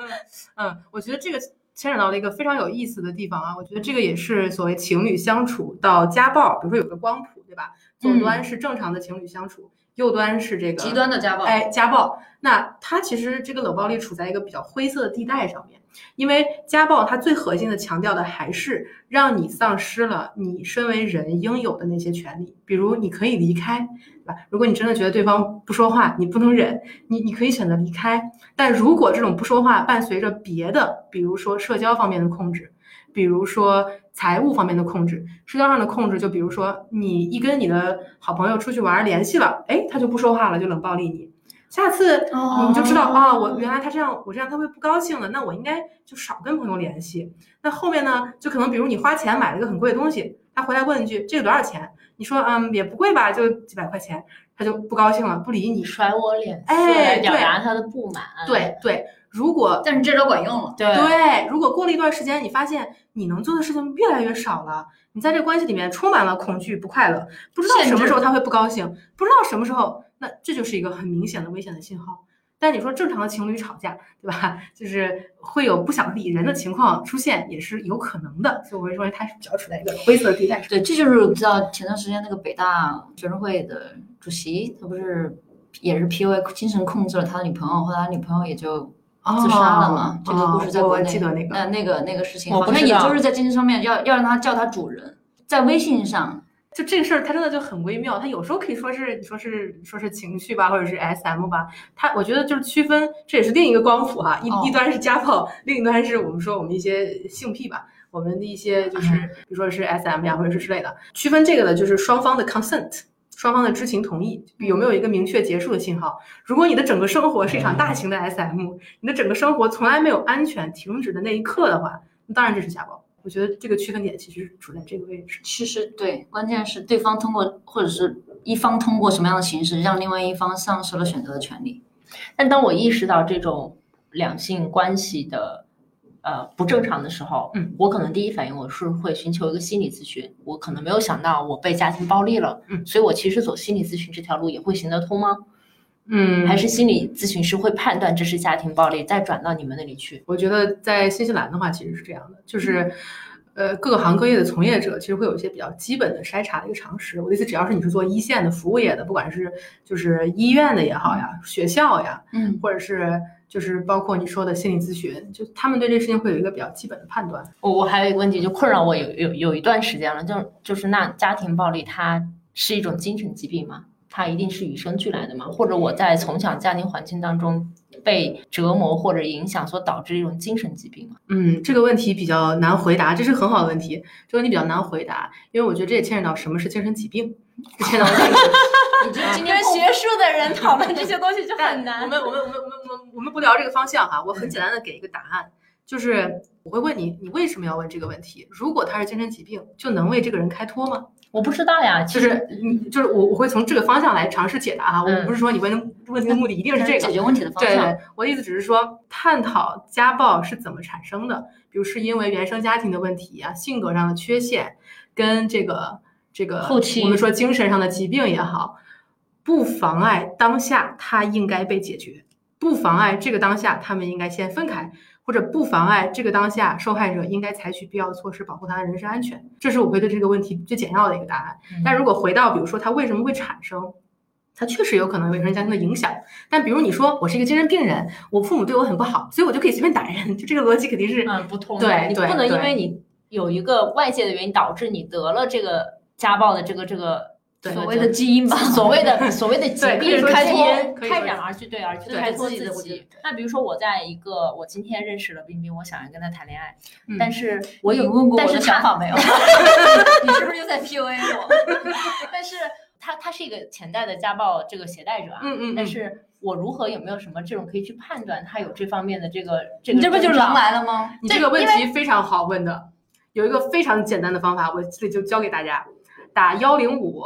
[LAUGHS] 嗯，我觉得这个牵扯到了一个非常有意思的地方啊。我觉得这个也是所谓情侣相处到家暴，比如说有个光谱，对吧？左端是正常的情侣相处。右端是这个极端的家暴，哎，家暴。那它其实这个冷暴力处在一个比较灰色的地带上面，因为家暴它最核心的强调的还是让你丧失了你身为人应有的那些权利，比如你可以离开，对吧？如果你真的觉得对方不说话，你不能忍，你你可以选择离开。但如果这种不说话伴随着别的，比如说社交方面的控制。比如说财务方面的控制，社交上的控制，就比如说你一跟你的好朋友出去玩联系了，哎，他就不说话了，就冷暴力你。下次你就知道啊，我原来他这样，我这样他会不高兴的，那我应该就少跟朋友联系。那后面呢，就可能比如你花钱买了一个很贵的东西，他回来问一句这个多少钱？你说嗯也不贵吧，就几百块钱，他就不高兴了，不理你，甩我脸色，哎，表达他的不满。对对。如果但是这招管用了，对对。如果过了一段时间，你发现你能做的事情越来越少了，你在这个关系里面充满了恐惧、不快乐，不知道什么时候他会不高兴，不知道什么时候，那这就是一个很明显的危险的信号。但你说正常的情侣吵架，对吧？[LAUGHS] 就是会有不想理人的情况出现，也是有可能的。所以我会认为他是比较处在一个灰色地带。对，这就是知道前段时间那个北大学生会的主席，他不是也是 PUA 精神控制了他的女朋友，后来他女朋友也就自杀了嘛。这个故事在国内，记得那个，那那个那个事情，好像也就是在精神上面要要让他叫他主人，在微信上。就这个事儿，它真的就很微妙。它有时候可以说是，说是说是情绪吧，或者是 SM 吧。它我觉得就是区分，这也是另一个光谱哈。一一端是家暴，另一端是我们说我们一些性癖吧，我们的一些就是比如说是 SM 呀，或者是之类的。区分这个的就是双方的 consent，双方的知情同意，有没有一个明确结束的信号。如果你的整个生活是一场大型的 SM，你的整个生活从来没有安全停止的那一刻的话，那当然这是家暴。我觉得这个区分点其实处在这个位置。其实对，关键是对方通过或者是一方通过什么样的形式，让另外一方丧失了选择的权利。但当我意识到这种两性关系的呃不正常的时候，嗯，我可能第一反应我是会寻求一个心理咨询。我可能没有想到我被家庭暴力了，嗯，所以我其实走心理咨询这条路也会行得通吗？嗯，还是心理咨询师会判断这是家庭暴力，再转到你们那里去。我觉得在新西兰的话，其实是这样的，就是，呃，各个行各业的从业者其实会有一些比较基本的筛查的一个常识。我的意思，只要是你是做一线的服务业的，不管是就是医院的也好呀，学校呀，嗯，或者是就是包括你说的心理咨询，就他们对这事情会有一个比较基本的判断。我我还有一个问题，就困扰我有有有一段时间了，就就是那家庭暴力它是一种精神疾病吗？它一定是与生俱来的吗？或者我在从小家庭环境当中被折磨或者影响，所导致一种精神疾病吗？嗯，这个问题比较难回答，这是很好的问题。这个问题比较难回答，因为我觉得这也牵扯到什么是精神疾病，牵扯到这个。[LAUGHS] 今天学术的人 [LAUGHS] 讨论这些东西就很难。我们我们我们我们我们我们不聊这个方向哈，我很简单的给一个答案，就是我会问你，你为什么要问这个问题？如果他是精神疾病，就能为这个人开脱吗？我不知道呀，就是你就是我我会从这个方向来尝试解答哈，我不是说你问问题的目的一定是这个解决问题的方向。对，我的意思只是说探讨家暴是怎么产生的，比如是因为原生家庭的问题啊，性格上的缺陷，跟这个这个后期我们说精神上的疾病也好，不妨碍当下他应该被解决，不妨碍这个当下他们应该先分开。或者不妨碍这个当下受害者应该采取必要的措施保护他的人身安全，这是我会对这个问题最简要的一个答案。但如果回到比如说他为什么会产生，他确实有可能有原生家庭的影响。但比如你说我是一个精神病人，我父母对我很不好，所以我就可以随便打人，就这个逻辑肯定是嗯不通。对，你不能因为你有一个外界的原因导致你得了这个家暴的这个这个。所谓的基因吧，[LAUGHS] 所谓的所谓的疾病开脱开展而去，对而去开脱自己。那比如说，我在一个我今天认识了冰冰，我想要跟他谈恋爱，但是我有问过我的想法没有？[LAUGHS] 你是不是又在 PUA 我？[LAUGHS] 但是他他是一个潜在的家暴这个携带者啊，嗯嗯。但是我如何有没有什么这种可以去判断他有这方面的这个这个？你这不就狼来了吗？你这个问题非常好问的，有一个非常简单的方法，我这里就教给大家，打幺零五。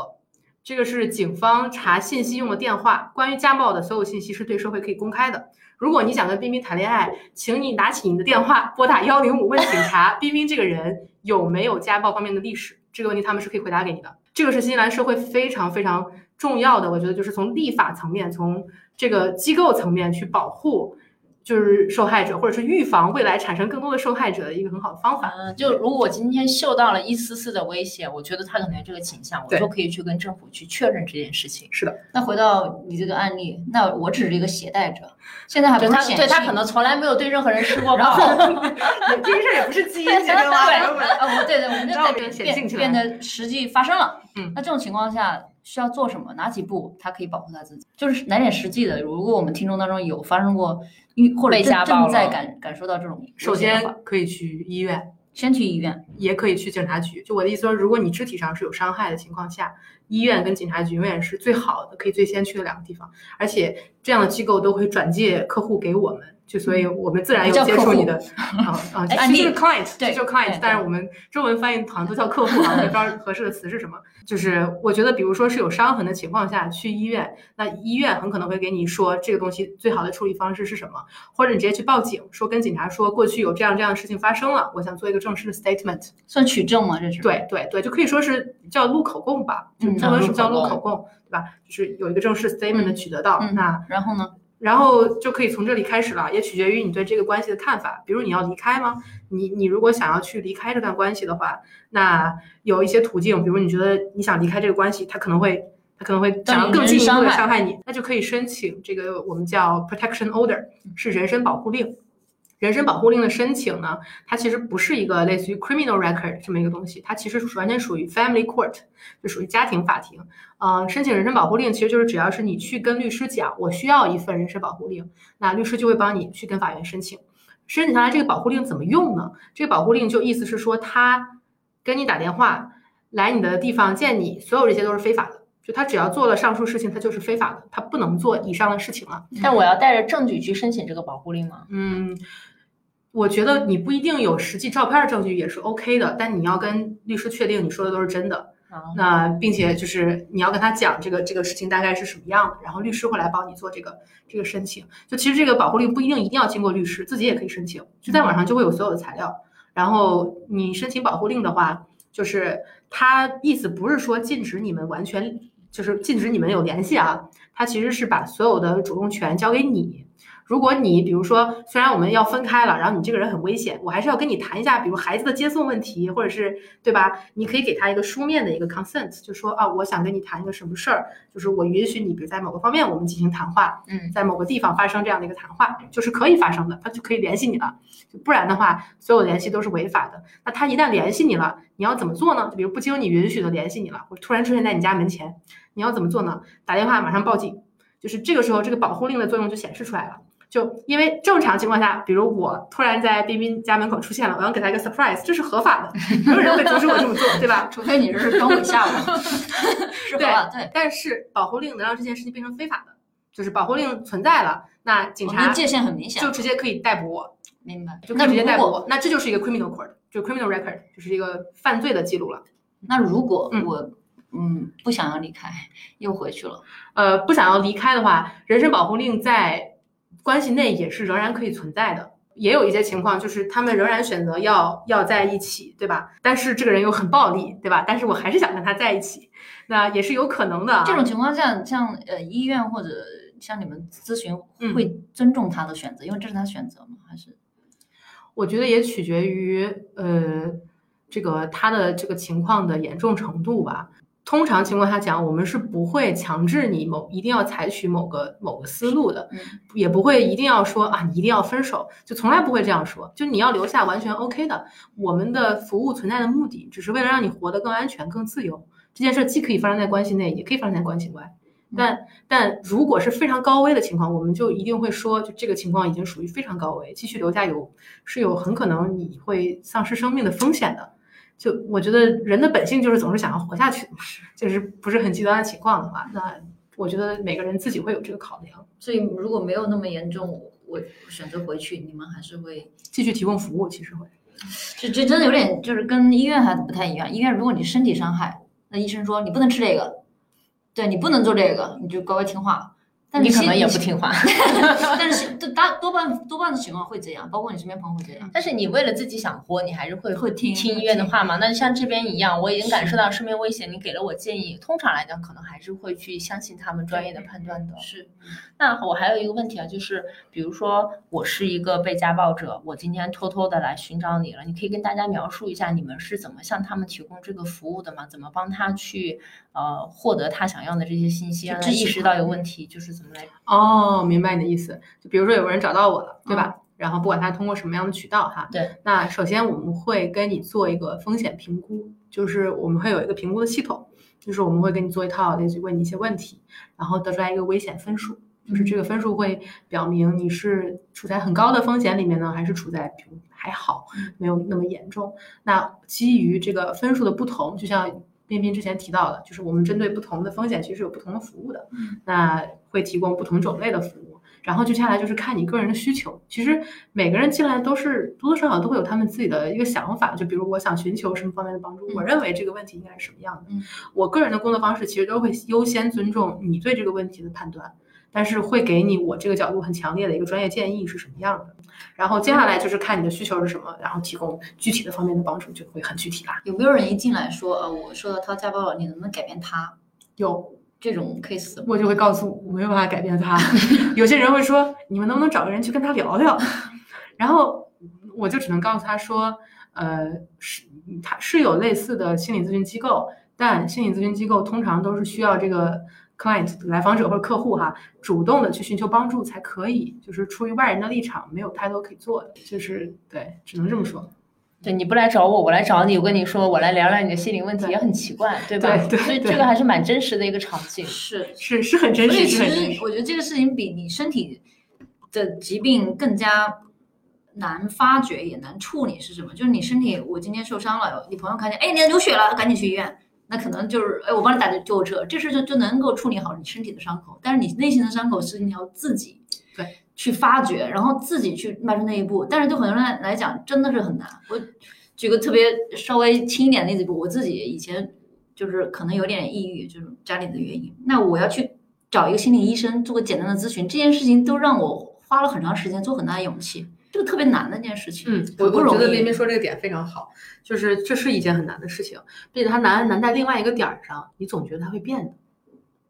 这个是警方查信息用的电话，关于家暴的所有信息是对社会可以公开的。如果你想跟冰冰谈恋爱，请你拿起你的电话，拨打幺零五，问警察冰冰这个人有没有家暴方面的历史。这个问题他们是可以回答给你的。这个是新西兰社会非常非常重要的，我觉得就是从立法层面，从这个机构层面去保护。就是受害者，或者是预防未来产生更多的受害者的一个很好的方法。嗯，就如果我今天嗅到了一丝丝的威胁，我觉得他可能有这个倾向，我就可以去跟政府去确认这件事情。是的。那回到你这个案例，那我只是一个携带者，现在还不是对他可能从来没有对任何人施过暴。[LAUGHS] 这件事也不是基因决定的？[LAUGHS] 对，啊，对对，我们就在变变得实际发生了。嗯，那这种情况下。需要做什么？哪几步他可以保护他自己？就是来点实际的。如果我们听众当中有发生过遇或者正正在感感受到这种，首先可以去医院，先去医院，也可以去警察局。就我的意思说，如果你肢体上是有伤害的情况下，医院跟警察局永远是最好的，可以最先去的两个地方。而且这样的机构都会转介客户给我们。就所以，我们自然有接触你的啊 [LAUGHS] 啊，其实就是 client，对，就是 client，但是我们中文翻译好像都叫客户啊，我不知道合适的词是什么。就是我觉得，比如说是有伤痕的情况下去医院，那医院很可能会给你说这个东西最好的处理方式是什么，或者你直接去报警，说跟警察说过去有这样这样的事情发生了，我想做一个正式的 statement，算取证吗？这是对对对，就可以说是叫录口供吧，就中文是叫录口供，对吧？就是有一个正式 statement 取得到，那然后呢？然后就可以从这里开始了，也取决于你对这个关系的看法。比如你要离开吗？你你如果想要去离开这段关系的话，那有一些途径，比如你觉得你想离开这个关系，他可能会。他可能会想要更进一步的伤害你，那就可以申请这个我们叫 protection order，是人身保护令。人身保护令的申请呢，它其实不是一个类似于 criminal record 这么一个东西，它其实是完全属于 family court，就属于家庭法庭。呃，申请人身保护令其实就是只要是你去跟律师讲，我需要一份人身保护令，那律师就会帮你去跟法院申请。申请下来这个保护令怎么用呢？这个保护令就意思是说，他跟你打电话来你的地方见你，所有这些都是非法的。就他只要做了上述事情，他就是非法的，他不能做以上的事情了。但我要带着证据去申请这个保护令吗？嗯。我觉得你不一定有实际照片的证据也是 OK 的，但你要跟律师确定你说的都是真的。那并且就是你要跟他讲这个这个事情大概是什么样的，然后律师会来帮你做这个这个申请。就其实这个保护令不一定一定要经过律师，自己也可以申请，就在网上就会有所有的材料。然后你申请保护令的话，就是他意思不是说禁止你们完全就是禁止你们有联系啊，他其实是把所有的主动权交给你。如果你比如说，虽然我们要分开了，然后你这个人很危险，我还是要跟你谈一下，比如孩子的接送问题，或者是对吧？你可以给他一个书面的一个 consent，就说啊，我想跟你谈一个什么事儿，就是我允许你，比如在某个方面我们进行谈话，嗯，在某个地方发生这样的一个谈话，就是可以发生的，他就可以联系你了。不然的话，所有联系都是违法的。那他一旦联系你了，你要怎么做呢？就比如不经你允许的联系你了，或突然出现在你家门前，你要怎么做呢？打电话马上报警，就是这个时候这个保护令的作用就显示出来了。就因为正常情况下，比如我突然在彬彬家门口出现了，我要给他一个 surprise，这是合法的，没有人会阻止我这么做，对吧？除非你是装鬼吓我。[LAUGHS] 是吧？对。但是保护令能让这件事情变成非法的，就是保护令存在了，那警察界限很明显，就直接可以逮捕我。明白。就直接逮捕我，那这就是一个 criminal court，就 criminal record，就是一个犯罪的记录了。那如果我嗯不想要离开，又回去了，呃，不想要离开的话，人身保护令在。关系内也是仍然可以存在的，也有一些情况就是他们仍然选择要要在一起，对吧？但是这个人又很暴力，对吧？但是我还是想跟他在一起，那也是有可能的。这种情况下，像呃医院或者像你们咨询会尊重他的选择，因为这是他选择吗？还是？我觉得也取决于呃这个他的这个情况的严重程度吧。通常情况下讲，我们是不会强制你某一定要采取某个某个思路的，也不会一定要说啊，你一定要分手，就从来不会这样说。就你要留下完全 OK 的。我们的服务存在的目的，只是为了让你活得更安全、更自由。这件事既可以发生在关系内，也可以发生在关系外。但但如果是非常高危的情况，我们就一定会说，就这个情况已经属于非常高危，继续留下有是有很可能你会丧失生命的风险的。就我觉得人的本性就是总是想要活下去的嘛，[LAUGHS] 就是不是很极端的情况的话，那我觉得每个人自己会有这个考量。所以如果没有那么严重，我选择回去，你们还是会继续提供服务。其实会，这这真的有点就是跟医院还不太一样。医院如果你身体伤害，那医生说你不能吃这个，对你不能做这个，你就乖乖听话。你可能也不听话，[LAUGHS] 但是大多半多半的情况会这样，包括你身边朋友会这样。但是你为了自己想活，你还是会会听听医院的话嘛？那像这边一样，我已经感受到生命危险，你给了我建议，通常来讲可能还是会去相信他们专业的判断的。是。那我还有一个问题啊，就是比如说我是一个被家暴者，我今天偷偷的来寻找你了，你可以跟大家描述一下你们是怎么向他们提供这个服务的吗？怎么帮他去呃获得他想要的这些信息，让他意识到有问题，就是怎么来哦，明白你的意思。就比如说有个人找到我了，对吧？然后不管他通过什么样的渠道哈，对。那首先我们会跟你做一个风险评估，就是我们会有一个评估的系统，就是我们会给你做一套类似于问你一些问题，然后得出来一个危险分数。就是这个分数会表明你是处在很高的风险里面呢，还是处在比如还好，没有那么严重。那基于这个分数的不同，就像彬彬之前提到的，就是我们针对不同的风险其实有不同的服务的，那会提供不同种类的服务。然后接下来就是看你个人的需求。其实每个人进来都是多多少少都会有他们自己的一个想法，就比如我想寻求什么方面的帮助，我认为这个问题应该是什么样的。我个人的工作方式其实都会优先尊重你对这个问题的判断。但是会给你我这个角度很强烈的一个专业建议是什么样的，然后接下来就是看你的需求是什么，然后提供具体的方面的帮助就会很具体啦。有没有人一进来说，呃，我受到他家暴了，你能不能改变他？有这种 case，我就会告诉我没有办法改变他。[LAUGHS] 有些人会说，你们能不能找个人去跟他聊聊？[LAUGHS] 然后我就只能告诉他说，呃，是他是有类似的心理咨询机构。但心理咨询机构通常都是需要这个 client 来访者或者客户哈，主动的去寻求帮助才可以，就是出于外人的立场，没有太多可以做的，就是对，只能这么说。对，你不来找我，我来找你，我跟你说，我来聊聊你的心理问题，也很奇怪，对吧？对，所以这个还是蛮真实的一个场景。是是是很真实。其实我觉得这个事情比你身体的疾病更加难发觉，也难处理。是什么？就是你身体，我今天受伤了，你朋友看见，哎，你流血了，赶紧去医院。那可能就是，哎，我帮你打救护车，这事就就能够处理好你身体的伤口。但是你内心的伤口是你要自己对去发掘，然后自己去迈出那一步。但是对很多人来讲，真的是很难。我举个特别稍微轻一点的例子，我自己以前就是可能有点抑郁，就是家里的原因。那我要去找一个心理医生做个简单的咨询，这件事情都让我花了很长时间，做很大的勇气。这个特别难的一件事情。嗯，我我觉得林斌说这个点非常好，就是这是一件很难的事情，并且它难难在另外一个点儿上，你总觉得它会变的，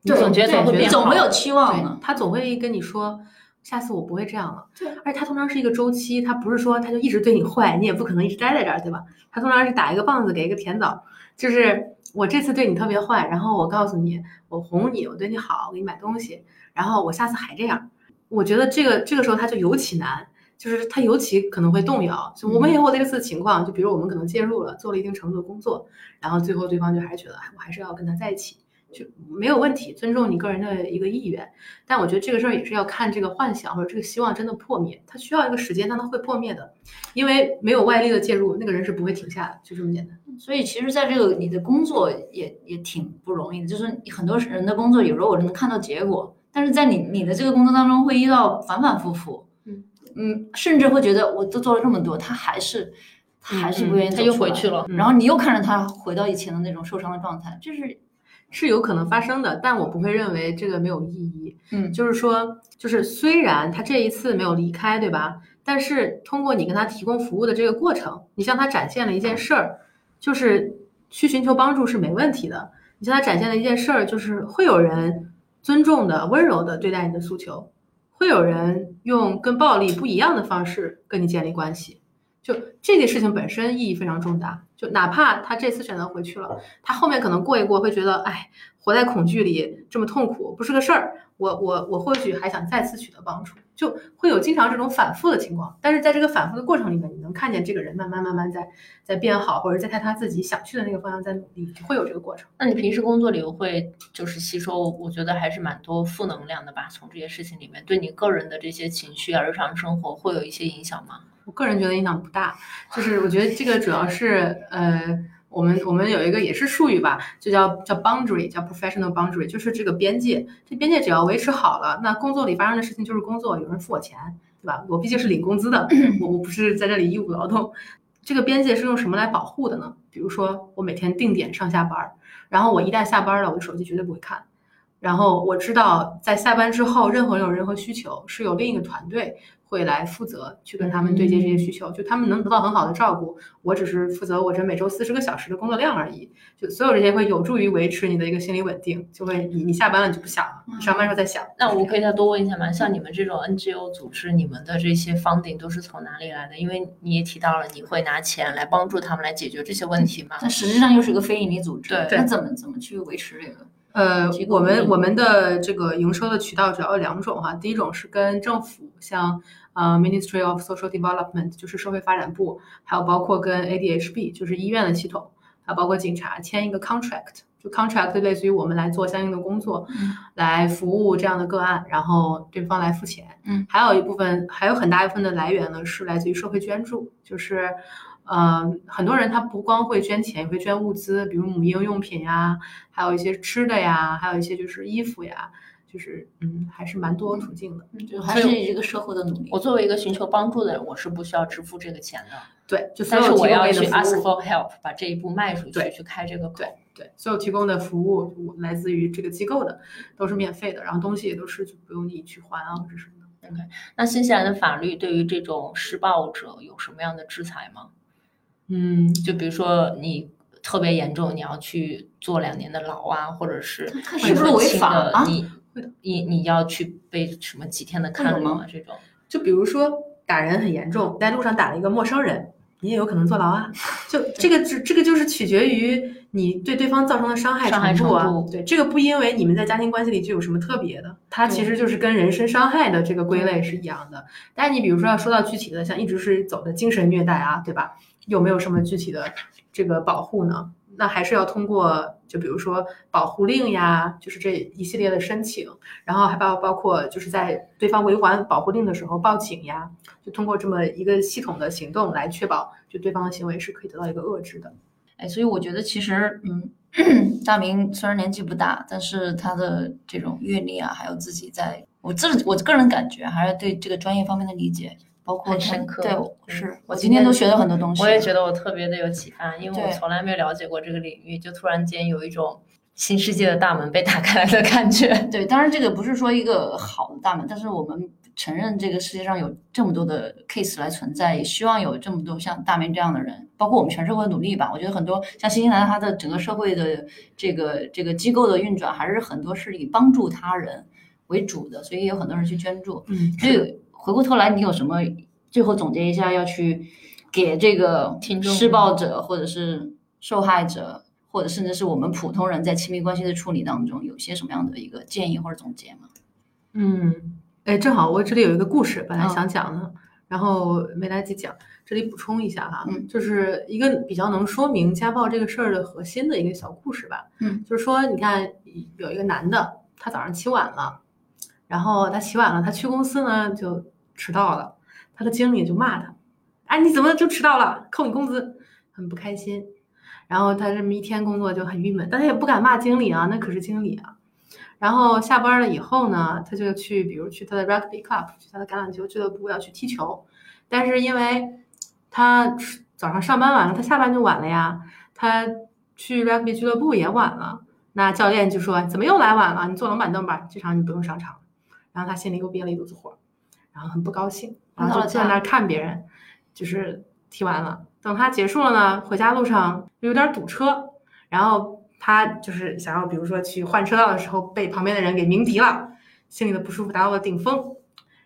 你总觉得总会变，总会有期望的，他总会跟你说，下次我不会这样了。对，而且它通常是一个周期，它不是说他就一直对你坏，你也不可能一直待在这儿，对吧？它通常是打一个棒子给一个甜枣，就是我这次对你特别坏，然后我告诉你，我哄你，我对你好，我给你买东西，然后我下次还这样，我觉得这个这个时候他就尤其难。就是他尤其可能会动摇，就我们也有类似的情况，就比如我们可能介入了，做了一定程度的工作，然后最后对方就还是觉得，我还是要跟他在一起，就没有问题，尊重你个人的一个意愿。但我觉得这个事儿也是要看这个幻想或者这个希望真的破灭，它需要一个时间，但它会破灭的，因为没有外力的介入，那个人是不会停下的，就这么简单。所以其实，在这个你的工作也也挺不容易的，就是很多人的工作有时候我能看到结果，但是在你你的这个工作当中会遇到反反复复。嗯，甚至会觉得我都做了这么多，他还是，他还是不愿意，他又回去了。然后你又看着他回到以前的那种受伤的状态，就是是有可能发生的，但我不会认为这个没有意义。嗯，就是说，就是虽然他这一次没有离开，对吧？但是通过你跟他提供服务的这个过程，你向他展现了一件事儿，就是去寻求帮助是没问题的。你向他展现了一件事儿，就是会有人尊重的、温柔的对待你的诉求。会有人用跟暴力不一样的方式跟你建立关系，就这件事情本身意义非常重大。就哪怕他这次选择回去了，他后面可能过一过会觉得，哎，活在恐惧里这么痛苦不是个事儿。我我我或许还想再次取得帮助，就会有经常这种反复的情况。但是在这个反复的过程里面，你能看见这个人慢慢慢慢在在变好，或者在他他自己想去的那个方向在努力，会有这个过程。那你平时工作里会就是吸收，我觉得还是蛮多负能量的吧？从这些事情里面，对你个人的这些情绪啊、日常生活会有一些影响吗？我个人觉得影响不大，就是我觉得这个主要是呃。我们我们有一个也是术语吧，就叫叫 boundary，叫 professional boundary，就是这个边界。这边界只要维持好了，那工作里发生的事情就是工作，有人付我钱，对吧？我毕竟是领工资的，[CLEARS THROAT] 我我不是在这里义务劳动。这个边界是用什么来保护的呢？比如说我每天定点上下班，然后我一旦下班了，我的手机绝对不会看。然后我知道在下班之后，任何人有任何需求，是有另一个团队。会来负责去跟他们对接这些需求，就他们能得到很好的照顾。我只是负责我这每周四十个小时的工作量而已。就所有这些会有助于维持你的一个心理稳定。就会你你下班了你就不想了，上班时候再想。那我可以再多问一下吗？像你们这种 NGO 组织，你们的这些 funding 都是从哪里来的？因为你也提到了你会拿钱来帮助他们来解决这些问题嘛。那实际上又是一个非营利组织，对，那怎么怎么去维持这个？呃，我们我们的这个营收的渠道主要有两种哈。第一种是跟政府，像呃 Ministry of Social Development，就是社会发展部，还有包括跟 ADHB，就是医院的系统，还有包括警察签一个 contract，就 contract 类似于我们来做相应的工作，来服务这样的个案，然后对方来付钱。嗯，还有一部分，还有很大一部分的来源呢是来自于社会捐助，就是。嗯，很多人他不光会捐钱，也会捐物资，比如母婴用品呀，还有一些吃的呀，还有一些就是衣服呀，就是嗯，还是蛮多途径的，就还是一个社会的努力。我作为一个寻求帮助的人，我是不需要支付这个钱的。对，就但是我要去 ask for help，把这一步迈出去，去开这个口。对对，所有提供的服务来自于这个机构的，都是免费的，然后东西也都是就不用你去还啊，或者什么的。OK，那新西兰的法律对于这种施暴者有什么样的制裁吗？嗯，就比如说你特别严重，你要去坐两年的牢啊，或者是是不是违法啊？你你你要去被什么几天的看牢啊？这种，就比如说打人很严重，在路上打了一个陌生人，你也有可能坐牢啊。就这个，这这个就是取决于你对对方造成的伤害程度啊，对这个不因为你们在家庭关系里就有什么特别的，它其实就是跟人身伤害的这个归类是一样的。但是你比如说要说到具体的，像一直是走的精神虐待啊，对吧？有没有什么具体的这个保护呢？那还是要通过，就比如说保护令呀，就是这一系列的申请，然后还包包括就是在对方违反保护令的时候报警呀，就通过这么一个系统的行动来确保，就对方的行为是可以得到一个遏制的。哎，所以我觉得其实，嗯，[COUGHS] 大明虽然年纪不大，但是他的这种阅历啊，还有自己在我自我个人感觉，还是对这个专业方面的理解，包括很深刻。对，是我今天都学了很多东西。我也觉得我特别的有启发，因为我从来没有了解过这个领域，就突然间有一种新世界的大门被打开来的感觉。[LAUGHS] 对，当然这个不是说一个好的大门，但是我们。承认这个世界上有这么多的 case 来存在，也希望有这么多像大明这样的人，包括我们全社会努力吧。我觉得很多像新西兰，它的整个社会的这个这个机构的运转，还是很多是以帮助他人为主的，所以有很多人去捐助。嗯，所以回过头来，你有什么最后总结一下，要去给这个施暴者或者是受害者，或者甚至是我们普通人在亲密关系的处理当中，有些什么样的一个建议或者总结吗？嗯。哎，正好我这里有一个故事，本来想讲的，然后没来得及讲，这里补充一下哈，就是一个比较能说明家暴这个事儿的核心的一个小故事吧。嗯，就是说，你看有一个男的，他早上起晚了，然后他起晚了，他去公司呢就迟到了，他的经理就骂他，哎，你怎么就迟到了，扣你工资，很不开心。然后他这么一天工作就很郁闷，但他也不敢骂经理啊，那可是经理啊。然后下班了以后呢，他就去，比如去他的 rugby club，去他的橄榄球俱乐部要去踢球。但是因为他早上上班晚了，他下班就晚了呀。他去 rugby 俱乐部也晚了，那教练就说：“怎么又来晚了？你坐冷板凳吧，这场你不用上场。”然后他心里又憋了一肚子火，然后很不高兴，然后就在那儿看别人，就是踢完了。等他结束了呢，回家路上有点堵车，然后。他就是想要，比如说去换车道的时候被旁边的人给鸣笛了，心里的不舒服达到了顶峰。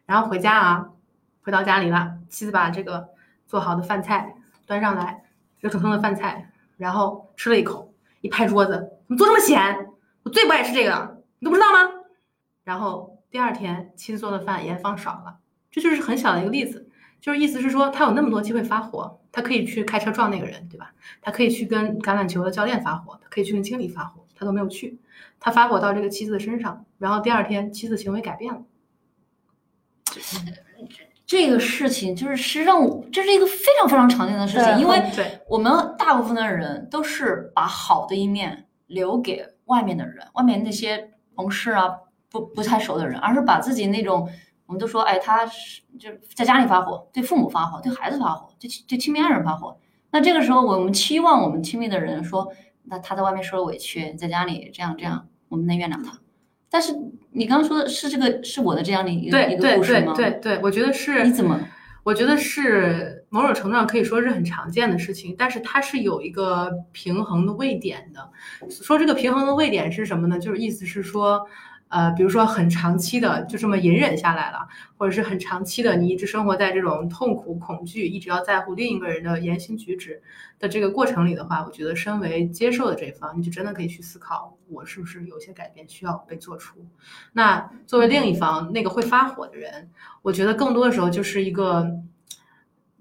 然后回家啊，回到家里了，妻子把这个做好的饭菜端上来，热腾腾的饭菜，然后吃了一口，一拍桌子：“怎么做这么咸？我最不爱吃这个，你都不知道吗？”然后第二天妻子做的饭盐放少了，这就是很小的一个例子。就是意思是说，他有那么多机会发火，他可以去开车撞那个人，对吧？他可以去跟橄榄球的教练发火，他可以去跟经理发火，他都没有去。他发火到这个妻子的身上，然后第二天妻子行为改变了。这个事情就是实际上，这是一个非常非常常见的事情，因为我们大部分的人都是把好的一面留给外面的人，外面那些同事啊，不不太熟的人，而是把自己那种。我们都说，哎，他是就在家里发火，对父母发火，对孩子发火，对对亲密爱人发火。那这个时候，我们期望我们亲密的人说，那他在外面受了委屈，在家里这样这样，我们能原谅他。但是你刚刚说的是这个是我的这样的一个一个故事吗？对对对对，我觉得是。你怎么？我觉得是某种程度上可以说是很常见的事情，但是它是有一个平衡的位点的。说这个平衡的位点是什么呢？就是意思是说。呃，比如说很长期的就这么隐忍下来了，或者是很长期的你一直生活在这种痛苦、恐惧，一直要在乎另一个人的言行举止的这个过程里的话，我觉得身为接受的这一方，你就真的可以去思考，我是不是有些改变需要被做出。那作为另一方那个会发火的人，我觉得更多的时候就是一个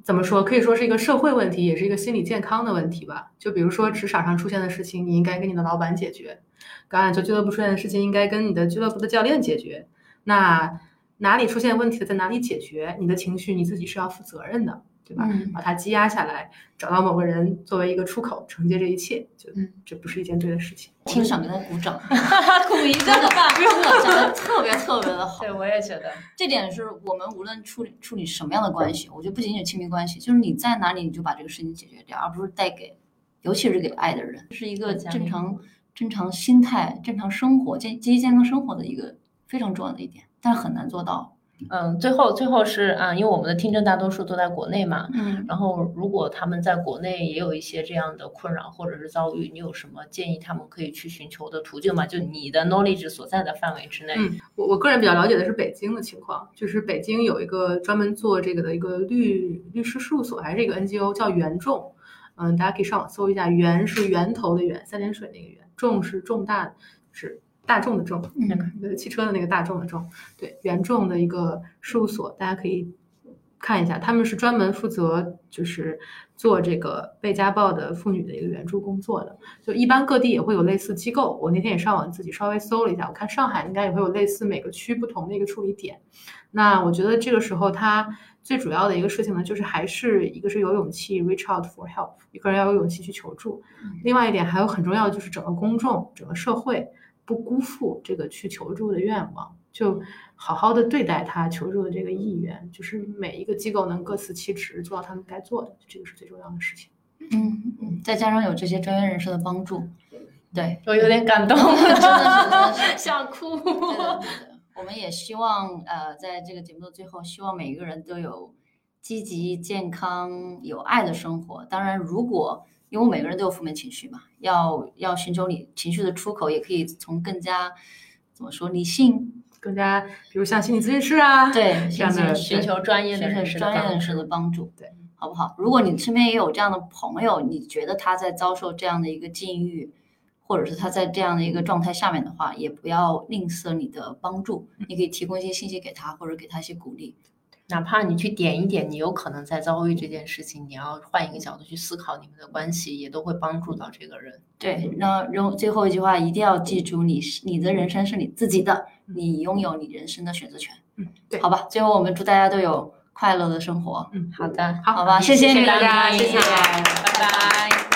怎么说，可以说是一个社会问题，也是一个心理健康的问题吧。就比如说职场上出现的事情，你应该跟你的老板解决。橄榄球俱乐部出现的事情，应该跟你的俱乐部的教练解决。那哪里出现问题了，在哪里解决？你的情绪你自己是要负责任的，对吧？把它积压下来，找到某个人作为一个出口，承接这一切，就这不是一件对的事情。听想给他鼓掌，[LAUGHS] [LAUGHS] 鼓一个吧，不用了，讲的特别特别的好。[LAUGHS] 对，我也觉得这点是我们无论处理处理什么样的关系，我觉得不仅仅亲密关系，就是你在哪里，你就把这个事情解决掉，而不是带给，尤其是给爱的人，是一个正常。正常心态、正常生活、健积极健康生活的一个非常重要的一点，但是很难做到。嗯，最后最后是啊，因为我们的听证大多数都在国内嘛，嗯，然后如果他们在国内也有一些这样的困扰或者是遭遇，你有什么建议他们可以去寻求的途径吗？就你的 knowledge 所在的范围之内。嗯，我我个人比较了解的是北京的情况，就是北京有一个专门做这个的一个律律师事务所还是一个 NGO 叫原众。嗯，大家可以上网搜一下，源是源头的源，三点水那个源，众是重大，是大众的众，那个那个汽车的那个大众的众，对，原众的一个事务所，大家可以看一下，他们是专门负责就是做这个被家暴的妇女的一个援助工作的。就一般各地也会有类似机构，我那天也上网自己稍微搜了一下，我看上海应该也会有类似每个区不同的一个处理点。那我觉得这个时候他。最主要的一个事情呢，就是还是一个是有勇气 reach out for help，一个人要有勇气去求助。另外一点还有很重要的就是整个公众、整个社会不辜负这个去求助的愿望，就好好的对待他求助的这个意愿，就是每一个机构能各司其职，做到他们该做的，这个是最重要的事情。嗯嗯，再加上有这些专业人士的帮助，对我有点感动，真的是 [LAUGHS] 真的是想哭。我们也希望，呃，在这个节目的最后，希望每一个人都有积极、健康、有爱的生活。当然，如果因为每个人都有负面情绪嘛，要要寻求你情绪的出口，也可以从更加怎么说理性、更加，比如像心理咨询师啊，对这样的寻求专业的人士、专业人士的帮助，对，好不好？如果你身边也有这样的朋友，你觉得他在遭受这样的一个境遇。或者是他在这样的一个状态下面的话，也不要吝啬你的帮助，你可以提供一些信息给他，或者给他一些鼓励，哪怕你去点一点，你有可能在遭遇这件事情，你要换一个角度去思考你们的关系，也都会帮助到这个人。对，那后最后一句话，一定要记住，你是你的人生是你自己的，你拥有你人生的选择权。嗯，对，好吧，最后我们祝大家都有快乐的生活。嗯，好的，好吧，谢谢大家，谢谢谢，拜拜。